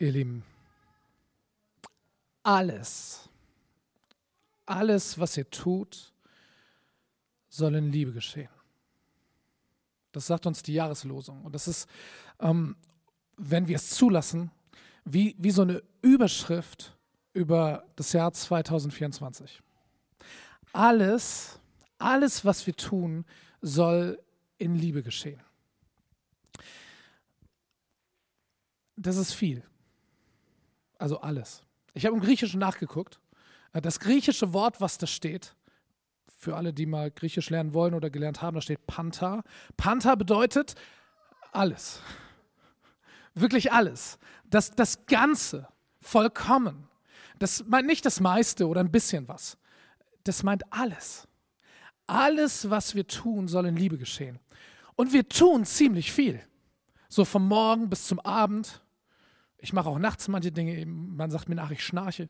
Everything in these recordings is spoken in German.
Ihr Lieben, alles, alles, was ihr tut, soll in Liebe geschehen. Das sagt uns die Jahreslosung. Und das ist, ähm, wenn wir es zulassen, wie, wie so eine Überschrift über das Jahr 2024. Alles, alles, was wir tun, soll in Liebe geschehen. Das ist viel. Also alles. Ich habe im Griechischen nachgeguckt. Das griechische Wort, was da steht, für alle, die mal Griechisch lernen wollen oder gelernt haben, da steht Panta. Panta bedeutet alles. Wirklich alles. Das, das Ganze, vollkommen. Das meint nicht das meiste oder ein bisschen was. Das meint alles. Alles, was wir tun, soll in Liebe geschehen. Und wir tun ziemlich viel. So vom Morgen bis zum Abend. Ich mache auch nachts manche Dinge. Man sagt mir nach, ich schnarche.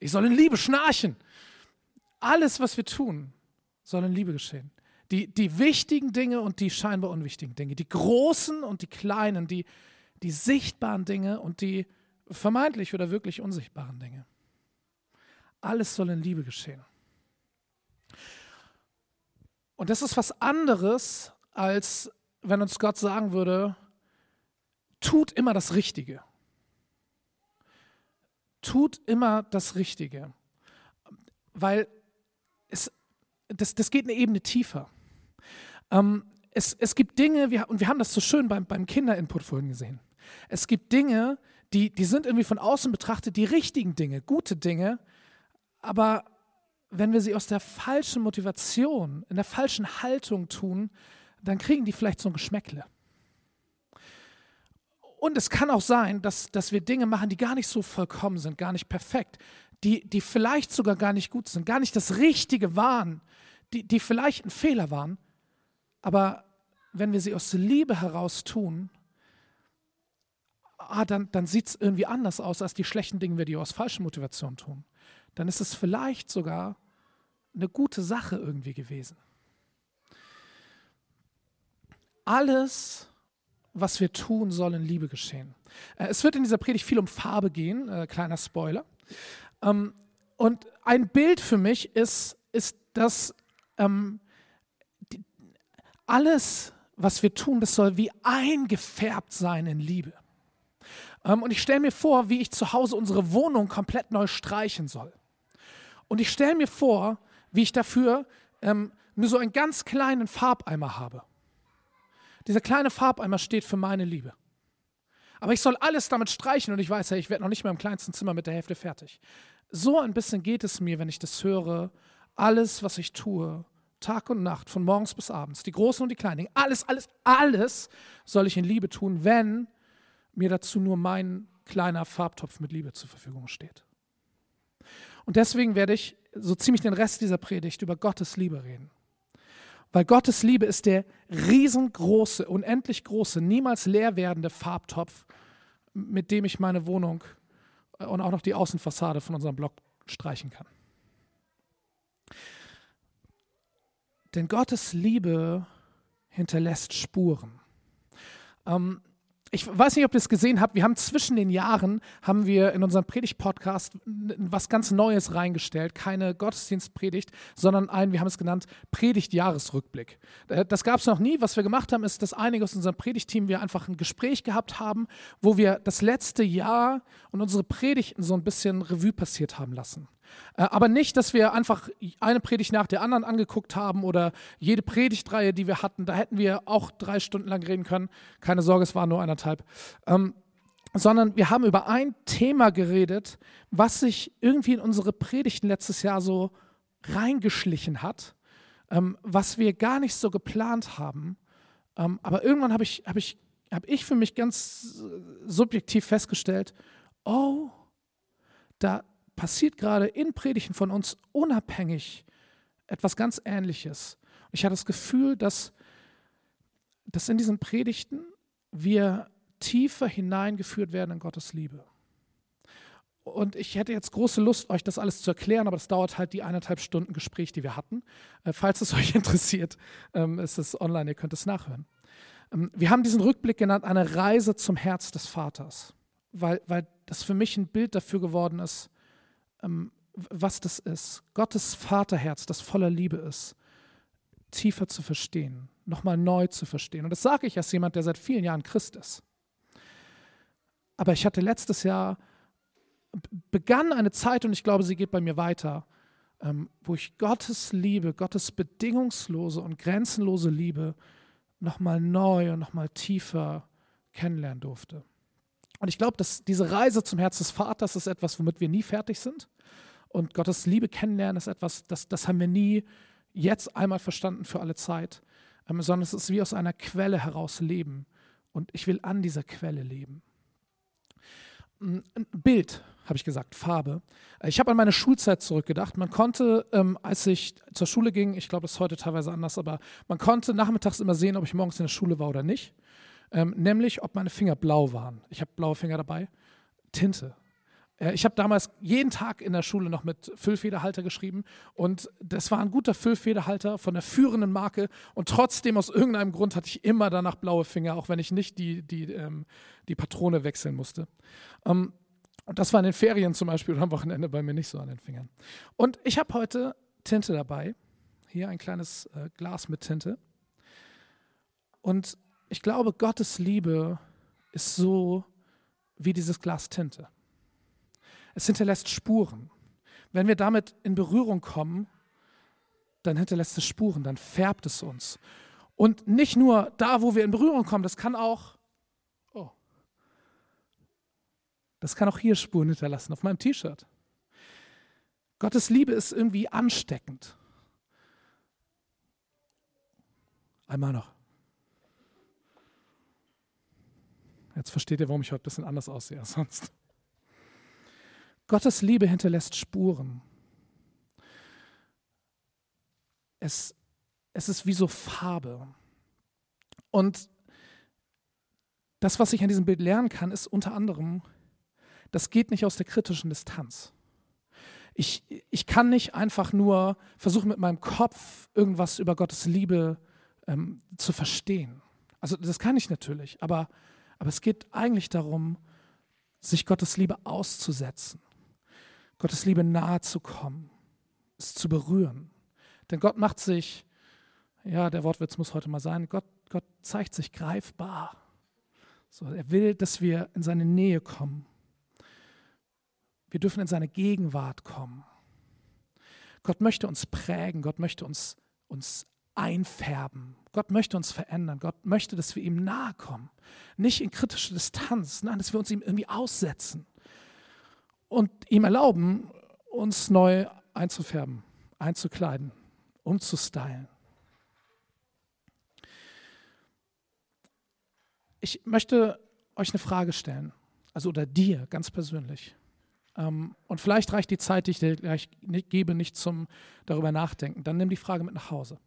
Ich soll in Liebe schnarchen. Alles, was wir tun, soll in Liebe geschehen. Die, die wichtigen Dinge und die scheinbar unwichtigen Dinge. Die großen und die kleinen. Die, die sichtbaren Dinge und die vermeintlich oder wirklich unsichtbaren Dinge. Alles soll in Liebe geschehen. Und das ist was anderes, als wenn uns Gott sagen würde, tut immer das Richtige tut immer das Richtige. Weil es, das, das geht eine Ebene tiefer. Ähm, es, es gibt Dinge, wir, und wir haben das so schön beim, beim Kinderinput vorhin gesehen. Es gibt Dinge, die, die sind irgendwie von außen betrachtet die richtigen Dinge, gute Dinge, aber wenn wir sie aus der falschen Motivation, in der falschen Haltung tun, dann kriegen die vielleicht so ein Geschmäckle. Und es kann auch sein, dass, dass wir Dinge machen, die gar nicht so vollkommen sind, gar nicht perfekt, die, die vielleicht sogar gar nicht gut sind, gar nicht das Richtige waren, die, die vielleicht ein Fehler waren. Aber wenn wir sie aus Liebe heraus tun, ah, dann, dann sieht es irgendwie anders aus als die schlechten Dinge, die wir aus falschen Motivationen tun. Dann ist es vielleicht sogar eine gute Sache irgendwie gewesen. Alles, was wir tun, soll in Liebe geschehen. Äh, es wird in dieser Predigt viel um Farbe gehen, äh, kleiner Spoiler. Ähm, und ein Bild für mich ist, ist dass ähm, die, alles, was wir tun, das soll wie eingefärbt sein in Liebe. Ähm, und ich stelle mir vor, wie ich zu Hause unsere Wohnung komplett neu streichen soll. Und ich stelle mir vor, wie ich dafür ähm, nur so einen ganz kleinen Farbeimer habe. Dieser kleine Farbeimer steht für meine Liebe. Aber ich soll alles damit streichen und ich weiß ja, ich werde noch nicht mal im kleinsten Zimmer mit der Hälfte fertig. So ein bisschen geht es mir, wenn ich das höre. Alles, was ich tue, Tag und Nacht, von morgens bis abends, die großen und die kleinen alles, alles, alles soll ich in Liebe tun, wenn mir dazu nur mein kleiner Farbtopf mit Liebe zur Verfügung steht. Und deswegen werde ich so ziemlich den Rest dieser Predigt über Gottes Liebe reden. Weil Gottes Liebe ist der riesengroße, unendlich große, niemals leer werdende Farbtopf, mit dem ich meine Wohnung äh, und auch noch die Außenfassade von unserem Block streichen kann. Denn Gottes Liebe hinterlässt Spuren. Ähm, ich weiß nicht, ob ihr es gesehen habt, wir haben zwischen den Jahren, haben wir in unserem Predigt-Podcast was ganz Neues reingestellt. Keine Gottesdienstpredigt, sondern ein, wir haben es genannt, Predigt-Jahresrückblick. Das gab es noch nie. Was wir gemacht haben, ist, dass einige aus unserem Predigtteam wir einfach ein Gespräch gehabt haben, wo wir das letzte Jahr und unsere Predigten so ein bisschen Revue passiert haben lassen. Äh, aber nicht, dass wir einfach eine Predigt nach der anderen angeguckt haben oder jede Predigtreihe, die wir hatten, da hätten wir auch drei Stunden lang reden können. Keine Sorge, es waren nur anderthalb. Ähm, sondern wir haben über ein Thema geredet, was sich irgendwie in unsere Predigten letztes Jahr so reingeschlichen hat, ähm, was wir gar nicht so geplant haben. Ähm, aber irgendwann habe ich, hab ich, hab ich für mich ganz äh, subjektiv festgestellt, oh, da, passiert gerade in Predigten von uns unabhängig etwas ganz Ähnliches. Ich hatte das Gefühl, dass, dass in diesen Predigten wir tiefer hineingeführt werden in Gottes Liebe. Und ich hätte jetzt große Lust, euch das alles zu erklären, aber das dauert halt die eineinhalb Stunden Gespräch, die wir hatten. Äh, falls es euch interessiert, ähm, ist es online, ihr könnt es nachhören. Ähm, wir haben diesen Rückblick genannt, eine Reise zum Herz des Vaters weil, weil das für mich ein Bild dafür geworden ist, was das ist. Gottes Vaterherz, das voller Liebe ist, tiefer zu verstehen, nochmal neu zu verstehen. Und das sage ich als jemand, der seit vielen Jahren Christ ist. Aber ich hatte letztes Jahr, begann eine Zeit, und ich glaube, sie geht bei mir weiter, ähm, wo ich Gottes Liebe, Gottes bedingungslose und grenzenlose Liebe nochmal neu und nochmal tiefer kennenlernen durfte. Und ich glaube, dass diese Reise zum Herz des Vaters ist etwas, womit wir nie fertig sind. Und Gottes Liebe kennenlernen ist etwas, das, das haben wir nie jetzt einmal verstanden für alle Zeit, ähm, sondern es ist wie aus einer Quelle heraus leben. Und ich will an dieser Quelle leben. Ein Bild, habe ich gesagt, Farbe. Ich habe an meine Schulzeit zurückgedacht. Man konnte, ähm, als ich zur Schule ging, ich glaube, das ist heute teilweise anders, aber man konnte nachmittags immer sehen, ob ich morgens in der Schule war oder nicht. Ähm, nämlich, ob meine Finger blau waren. Ich habe blaue Finger dabei. Tinte. Äh, ich habe damals jeden Tag in der Schule noch mit Füllfederhalter geschrieben und das war ein guter Füllfederhalter von der führenden Marke und trotzdem aus irgendeinem Grund hatte ich immer danach blaue Finger, auch wenn ich nicht die, die, ähm, die Patrone wechseln musste. Ähm, und das war in den Ferien zum Beispiel oder am Wochenende bei mir nicht so an den Fingern. Und ich habe heute Tinte dabei. Hier ein kleines äh, Glas mit Tinte. Und ich glaube, Gottes Liebe ist so wie dieses Glas Tinte. Es hinterlässt Spuren. Wenn wir damit in Berührung kommen, dann hinterlässt es Spuren, dann färbt es uns. Und nicht nur da, wo wir in Berührung kommen, das kann auch, oh, das kann auch hier Spuren hinterlassen, auf meinem T-Shirt. Gottes Liebe ist irgendwie ansteckend. Einmal noch. Jetzt versteht ihr, warum ich heute ein bisschen anders aussehe als sonst. Gottes Liebe hinterlässt Spuren. Es, es ist wie so Farbe. Und das, was ich an diesem Bild lernen kann, ist unter anderem, das geht nicht aus der kritischen Distanz. Ich, ich kann nicht einfach nur versuchen, mit meinem Kopf irgendwas über Gottes Liebe ähm, zu verstehen. Also das kann ich natürlich, aber, aber es geht eigentlich darum, sich Gottes Liebe auszusetzen Gottes Liebe nahe zu kommen, es zu berühren. Denn Gott macht sich, ja, der Wortwitz muss heute mal sein, Gott, Gott zeigt sich greifbar. So, er will, dass wir in seine Nähe kommen. Wir dürfen in seine Gegenwart kommen. Gott möchte uns prägen, Gott möchte uns, uns einfärben. Gott möchte uns verändern. Gott möchte, dass wir ihm nahe kommen. Nicht in kritische Distanz, nein, dass wir uns ihm irgendwie aussetzen und ihm erlauben, uns neu einzufärben, einzukleiden, umzustylen. Ich möchte euch eine Frage stellen, also oder dir ganz persönlich. Ähm, und vielleicht reicht die Zeit, die ich dir gleich gebe, nicht zum darüber nachdenken. Dann nimm die Frage mit nach Hause.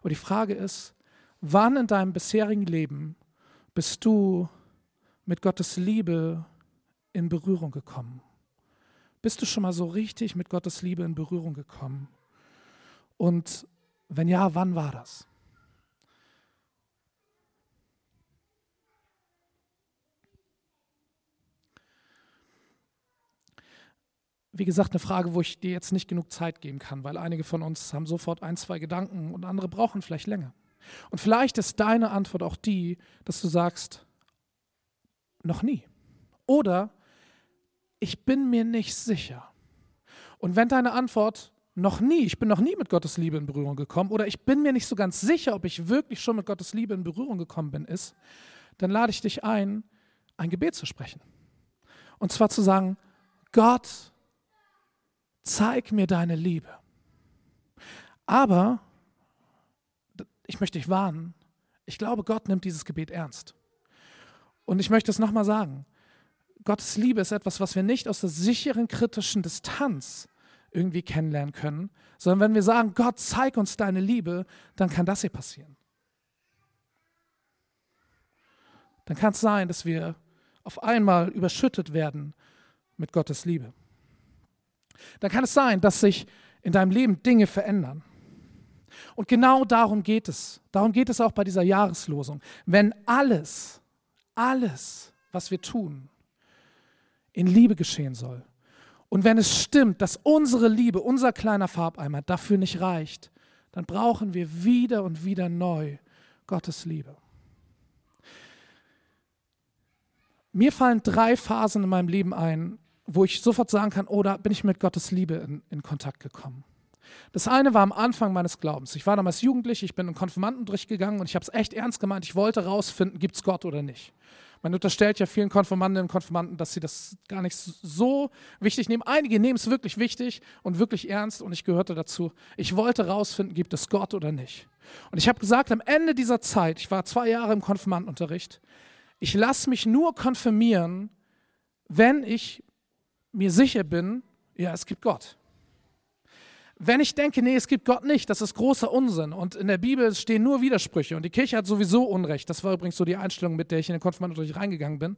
Aber die Frage ist, wann in deinem bisherigen Leben bist du mit Gottes Liebe in Berührung gekommen? Bist du schon mal so richtig mit Gottes Liebe in Berührung gekommen? Und wenn ja, wann war das? Wie gesagt, eine Frage, wo ich dir jetzt nicht genug Zeit geben kann, weil einige von uns haben sofort ein, zwei Gedanken und andere brauchen vielleicht länger. Und vielleicht ist deine Antwort auch die, dass du sagst, noch nie. Oder ich bin mir nicht sicher. Und wenn deine Antwort noch nie, ich bin noch nie mit Gottes Liebe in Berührung gekommen oder ich bin mir nicht so ganz sicher, ob ich wirklich schon mit Gottes Liebe in Berührung gekommen bin, ist, dann lade ich dich ein, ein Gebet zu sprechen. Und zwar zu sagen, Gott, zeig mir deine Liebe. Aber ich möchte dich warnen, ich glaube, Gott nimmt dieses Gebet ernst. Und ich möchte es nochmal sagen, Gottes Liebe ist etwas, was wir nicht aus der sicheren kritischen Distanz irgendwie kennenlernen können, sondern wenn wir sagen, Gott, zeig uns deine Liebe, dann kann das hier passieren. Dann kann es sein, dass wir auf einmal überschüttet werden mit Gottes Liebe. Dann kann es sein, dass sich in deinem Leben Dinge verändern. Und genau darum geht es. Darum geht es auch bei dieser Jahreslosung. Wenn alles, alles, was wir tun, in Liebe geschehen soll. Und wenn es stimmt, dass unsere Liebe, unser kleiner Farbeimer dafür nicht reicht, dann brauchen wir wieder und wieder neu Gottes Liebe. Mir fallen drei Phasen in meinem Leben ein, wo ich sofort sagen kann, oh, bin ich mit Gottes Liebe in, in Kontakt gekommen. Das eine war am Anfang meines Glaubens. Ich war damals jugendlich, ich bin in Konfirmandenunterricht gegangen und ich habe es echt ernst gemeint. Ich wollte rausfinden, gibt es Gott oder nicht. Man unterstellt ja vielen Konfirmandinnen und Konfirmanden, dass sie das gar nicht so wichtig nehmen. Einige nehmen es wirklich wichtig und wirklich ernst und ich gehörte dazu. Ich wollte rausfinden, gibt es Gott oder nicht. Und ich habe gesagt, am Ende dieser Zeit, ich war zwei Jahre im Konfirmandenunterricht, ich lasse mich nur konfirmieren, wenn ich mir sicher bin, ja, es gibt Gott. Wenn ich denke, nee, es gibt Gott nicht, das ist großer Unsinn. Und in der Bibel stehen nur Widersprüche und die Kirche hat sowieso Unrecht. Das war übrigens so die Einstellung, mit der ich in den Konfirmandenunterricht reingegangen bin.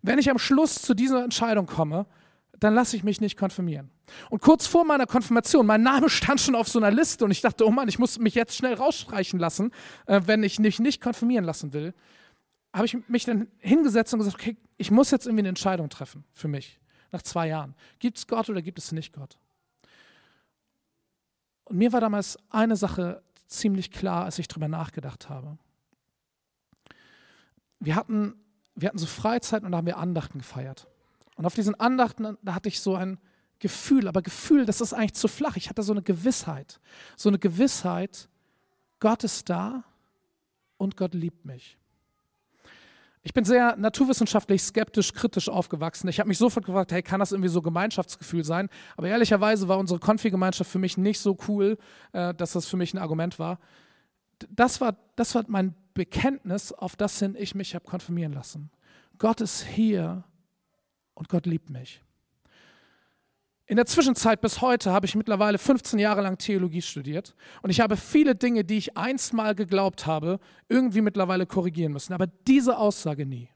Wenn ich am Schluss zu dieser Entscheidung komme, dann lasse ich mich nicht konfirmieren. Und kurz vor meiner Konfirmation, mein Name stand schon auf so einer Liste und ich dachte, oh Mann, ich muss mich jetzt schnell rausstreichen lassen, äh, wenn ich mich nicht konfirmieren lassen will. Habe ich mich dann hingesetzt und gesagt, okay, ich muss jetzt irgendwie eine Entscheidung treffen für mich nach zwei Jahren. Gibt es Gott oder gibt es nicht Gott? Und mir war damals eine Sache ziemlich klar, als ich darüber nachgedacht habe. Wir hatten, wir hatten so Freizeit und da haben wir Andachten gefeiert. Und auf diesen Andachten, da hatte ich so ein Gefühl, aber Gefühl, das ist eigentlich zu flach. Ich hatte so eine Gewissheit. So eine Gewissheit, Gott ist da und Gott liebt mich. Ich bin sehr naturwissenschaftlich skeptisch, kritisch aufgewachsen. Ich habe mich sofort gefragt, hey, kann das irgendwie so Gemeinschaftsgefühl sein? Aber ehrlicherweise war unsere Konfi-Gemeinschaft für mich nicht so cool, äh, dass das für mich ein Argument war. Das war, das war mein Bekenntnis, auf das hin ich mich habe konfirmieren lassen. Gott ist hier und Gott liebt mich. In der Zwischenzeit bis heute habe ich mittlerweile 15 Jahre lang Theologie studiert und ich habe viele Dinge, die ich einst mal geglaubt habe, irgendwie mittlerweile korrigieren müssen. Aber diese Aussage nie.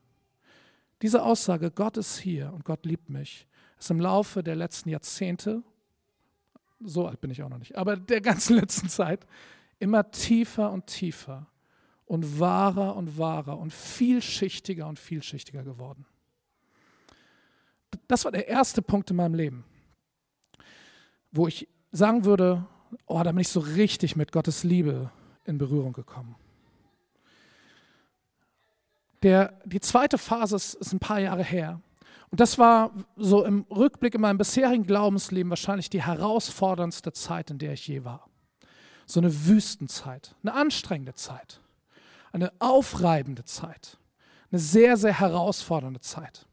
Diese Aussage, Gott ist hier und Gott liebt mich, ist im Laufe der letzten Jahrzehnte, so alt bin ich auch noch nicht, aber der ganzen letzten Zeit, immer tiefer und tiefer und wahrer und wahrer und vielschichtiger und vielschichtiger geworden. Das war der erste Punkt in meinem Leben wo ich sagen würde, oh, da bin ich so richtig mit Gottes Liebe in Berührung gekommen. Der, die zweite Phase ist, ist ein paar Jahre her. Und das war so im Rückblick in meinem bisherigen Glaubensleben wahrscheinlich die herausforderndste Zeit, in der ich je war. So eine Wüstenzeit, eine anstrengende Zeit, eine aufreibende Zeit, eine sehr, sehr herausfordernde Zeit.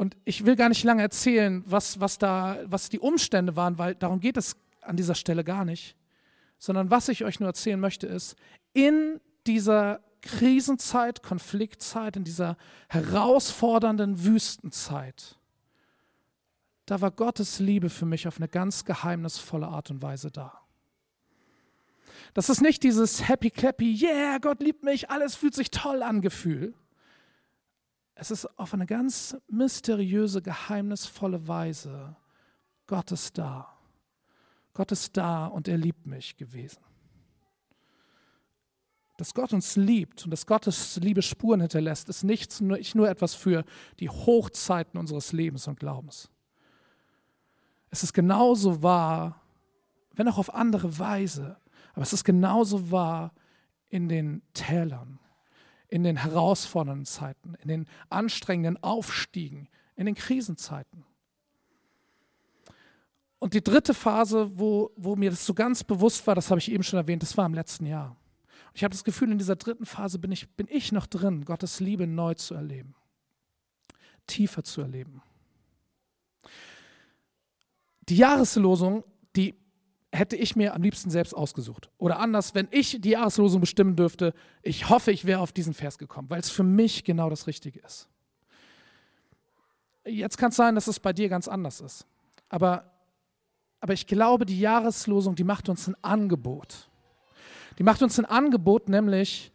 Und ich will gar nicht lange erzählen, was, was, da, was die Umstände waren, weil darum geht es an dieser Stelle gar nicht. Sondern was ich euch nur erzählen möchte, ist, in dieser Krisenzeit, Konfliktzeit, in dieser herausfordernden Wüstenzeit, da war Gottes Liebe für mich auf eine ganz geheimnisvolle Art und Weise da. Das ist nicht dieses happy clappy, yeah, Gott liebt mich, alles fühlt sich toll an Gefühl, es ist auf eine ganz mysteriöse, geheimnisvolle Weise Gott ist da. Gott ist da und er liebt mich gewesen. Dass Gott uns liebt und dass Gottes Liebe Spuren hinterlässt, ist nicht nur, nicht nur etwas für die Hochzeiten unseres Lebens und Glaubens. Es ist genauso wahr, wenn auch auf andere Weise, aber es ist genauso wahr in den Tälern, in den herausfordernden Zeiten, in den anstrengenden Aufstiegen, in den Krisenzeiten. Und die dritte Phase, wo, wo mir das so ganz bewusst war, das habe ich eben schon erwähnt, das war im letzten Jahr. Ich habe das Gefühl, in dieser dritten Phase bin ich, bin ich noch drin, Gottes Liebe neu zu erleben, tiefer zu erleben. Die Jahreslosung, die hätte ich mir am liebsten selbst ausgesucht. Oder anders, wenn ich die Jahreslosung bestimmen dürfte, ich hoffe, ich wäre auf diesen Vers gekommen, weil es für mich genau das Richtige ist. Jetzt kann es sein, dass es bei dir ganz anders ist. Aber, aber ich glaube, die Jahreslosung, die macht uns ein Angebot. Die macht uns ein Angebot, nämlich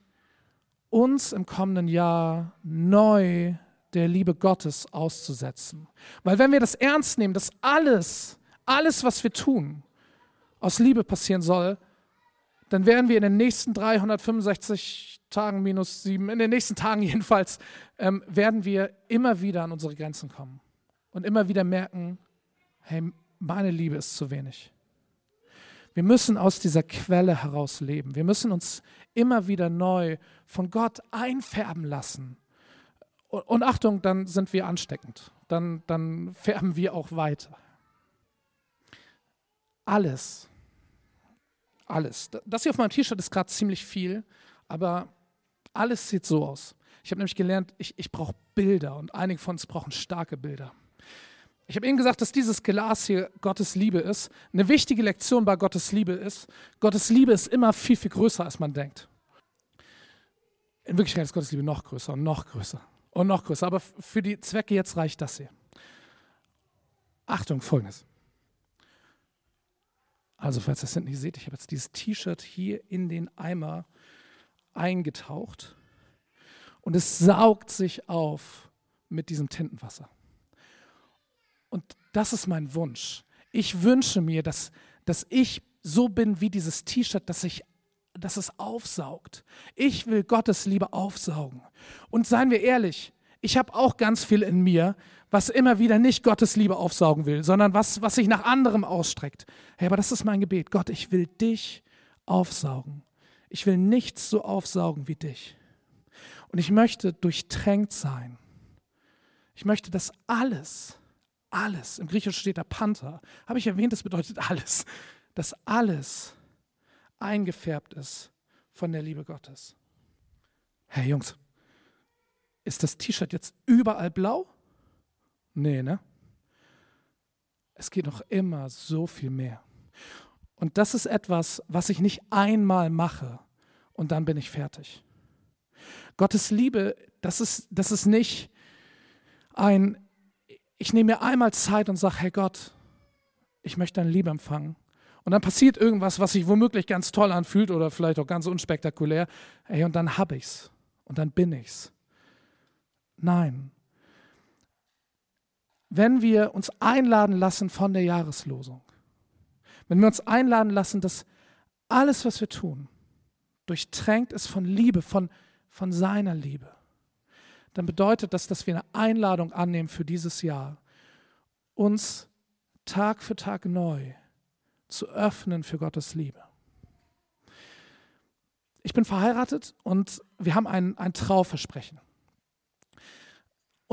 uns im kommenden Jahr neu der Liebe Gottes auszusetzen. Weil wenn wir das ernst nehmen, dass alles, alles, was wir tun, aus Liebe passieren soll, dann werden wir in den nächsten 365 Tagen minus sieben, in den nächsten Tagen jedenfalls, ähm, werden wir immer wieder an unsere Grenzen kommen und immer wieder merken, hey, meine Liebe ist zu wenig. Wir müssen aus dieser Quelle heraus leben. Wir müssen uns immer wieder neu von Gott einfärben lassen. Und, Achtung, dann sind wir ansteckend. Dann, dann färben wir auch weiter. Alles, alles. Das hier auf meinem T-Shirt ist gerade ziemlich viel, aber alles sieht so aus. Ich habe nämlich gelernt, ich, ich brauche Bilder und einige von uns brauchen starke Bilder. Ich habe Ihnen gesagt, dass dieses Glas hier Gottes Liebe ist. Eine wichtige Lektion bei Gottes Liebe ist, Gottes Liebe ist immer viel, viel größer, als man denkt. In Wirklichkeit ist Gottes Liebe noch größer und noch größer und noch größer. Aber für die Zwecke jetzt reicht das hier. Achtung, folgendes. Also, falls ihr das nicht seht, ich habe jetzt dieses T-Shirt hier in den Eimer eingetaucht und es saugt sich auf mit diesem Tintenwasser. Und das ist mein Wunsch. Ich wünsche mir, dass, dass ich so bin wie dieses T-Shirt, dass, dass es aufsaugt. Ich will Gottes Liebe aufsaugen. Und seien wir ehrlich, ich habe auch ganz viel in mir, was immer wieder nicht Gottes Liebe aufsaugen will, sondern was, was sich nach anderem ausstreckt. Hey, aber das ist mein Gebet. Gott, ich will dich aufsaugen. Ich will nichts so aufsaugen wie dich. Und ich möchte durchtränkt sein. Ich möchte, dass alles, alles, im Griechischen steht da Panther, habe ich erwähnt, das bedeutet alles, dass alles eingefärbt ist von der Liebe Gottes. Hey Jungs, ist das T-Shirt jetzt überall blau? Nee, ne? Es geht noch immer so viel mehr. Und das ist etwas, was ich nicht einmal mache und dann bin ich fertig. Gottes Liebe, das ist, das ist nicht ein, ich nehme mir einmal Zeit und sage, hey Gott, ich möchte deine Liebe empfangen. Und dann passiert irgendwas, was sich womöglich ganz toll anfühlt oder vielleicht auch ganz unspektakulär. Hey, und dann habe ich's. Und dann bin ich's. Nein. Wenn wir uns einladen lassen von der Jahreslosung, wenn wir uns einladen lassen, dass alles, was wir tun, durchtränkt ist von Liebe, von, von seiner Liebe, dann bedeutet das, dass wir eine Einladung annehmen für dieses Jahr, uns Tag für Tag neu zu öffnen für Gottes Liebe. Ich bin verheiratet und wir haben ein, ein Trauversprechen.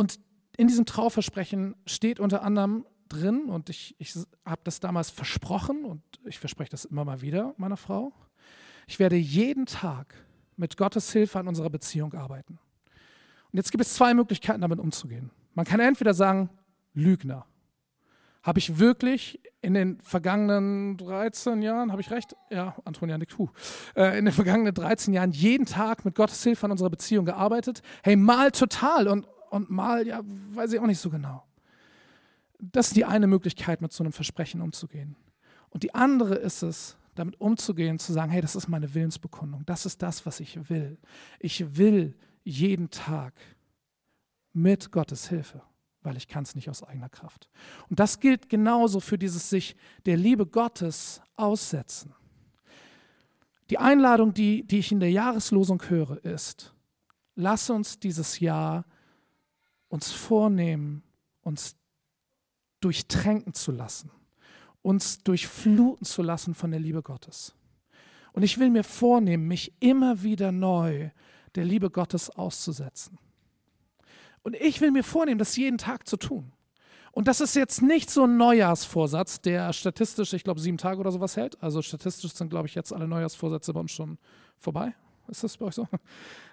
Und in diesem Trauversprechen steht unter anderem drin, und ich, ich habe das damals versprochen und ich verspreche das immer mal wieder meiner Frau, ich werde jeden Tag mit Gottes Hilfe an unserer Beziehung arbeiten. Und jetzt gibt es zwei Möglichkeiten, damit umzugehen. Man kann entweder sagen, Lügner. Habe ich wirklich in den vergangenen 13 Jahren, habe ich recht? Ja, Antonia nickt, huh. Äh, in den vergangenen 13 Jahren jeden Tag mit Gottes Hilfe an unserer Beziehung gearbeitet? Hey, mal total und und mal, ja, weiß ich auch nicht so genau. Das ist die eine Möglichkeit, mit so einem Versprechen umzugehen. Und die andere ist es, damit umzugehen, zu sagen, hey, das ist meine Willensbekundung, das ist das, was ich will. Ich will jeden Tag mit Gottes Hilfe, weil ich kann es nicht aus eigener Kraft. Und das gilt genauso für dieses sich der Liebe Gottes aussetzen. Die Einladung, die, die ich in der Jahreslosung höre, ist, lass uns dieses Jahr uns vornehmen, uns durchtränken zu lassen, uns durchfluten zu lassen von der Liebe Gottes. Und ich will mir vornehmen, mich immer wieder neu der Liebe Gottes auszusetzen. Und ich will mir vornehmen, das jeden Tag zu tun. Und das ist jetzt nicht so ein Neujahrsvorsatz, der statistisch, ich glaube, sieben Tage oder sowas hält. Also statistisch sind, glaube ich, jetzt alle Neujahrsvorsätze bei uns schon vorbei. Ist das bei euch so?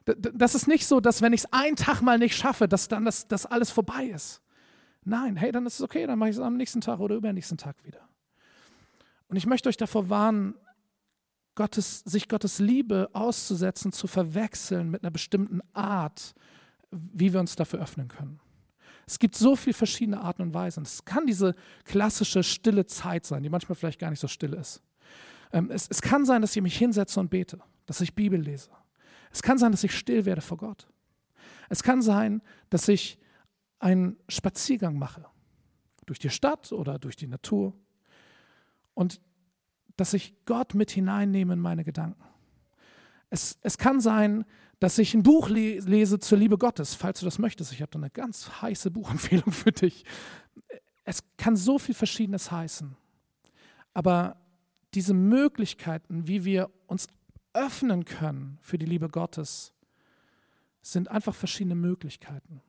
Das ist nicht so, dass wenn ich es einen Tag mal nicht schaffe, dass dann das, das alles vorbei ist. Nein, hey, dann ist es okay, dann mache ich es am nächsten Tag oder übernächsten Tag wieder. Und ich möchte euch davor warnen, Gottes, sich Gottes Liebe auszusetzen, zu verwechseln mit einer bestimmten Art, wie wir uns dafür öffnen können. Es gibt so viele verschiedene Arten und Weisen. Es kann diese klassische stille Zeit sein, die manchmal vielleicht gar nicht so still ist. Ähm, es, es kann sein, dass ich mich hinsetze und bete dass ich Bibel lese. Es kann sein, dass ich still werde vor Gott. Es kann sein, dass ich einen Spaziergang mache. Durch die Stadt oder durch die Natur. Und dass ich Gott mit hineinnehme in meine Gedanken. Es, es kann sein, dass ich ein Buch lese zur Liebe Gottes, falls du das möchtest. Ich habe da eine ganz heiße Buchempfehlung für dich. Es kann so viel Verschiedenes heißen. Aber diese Möglichkeiten, wie wir uns öffnen können für die Liebe Gottes, sind einfach verschiedene Möglichkeiten.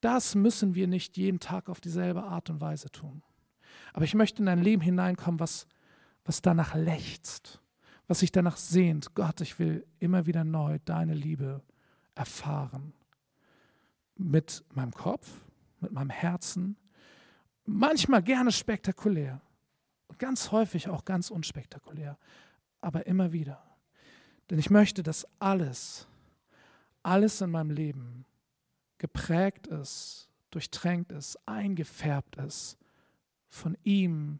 Das müssen wir nicht jeden Tag auf dieselbe Art und Weise tun. Aber ich möchte in ein Leben hineinkommen, was, was danach lechzt, was sich danach sehnt. Gott, ich will immer wieder neu deine Liebe erfahren. Mit meinem Kopf, mit meinem Herzen, manchmal gerne spektakulär ganz häufig auch ganz unspektakulär, aber immer wieder. Denn ich möchte, dass alles, alles in meinem Leben geprägt ist, durchtränkt ist, eingefärbt ist von ihm,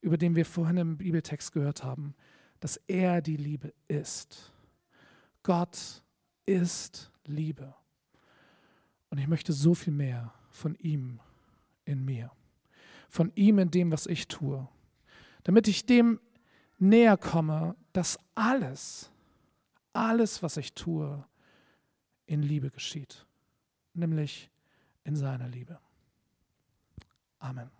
über den wir vorhin im Bibeltext gehört haben, dass er die Liebe ist. Gott ist Liebe. Und ich möchte so viel mehr von ihm in mir, von ihm in dem, was ich tue, damit ich dem näher komme, dass alles, alles, was ich tue, in Liebe geschieht, nämlich in seiner Liebe. Amen.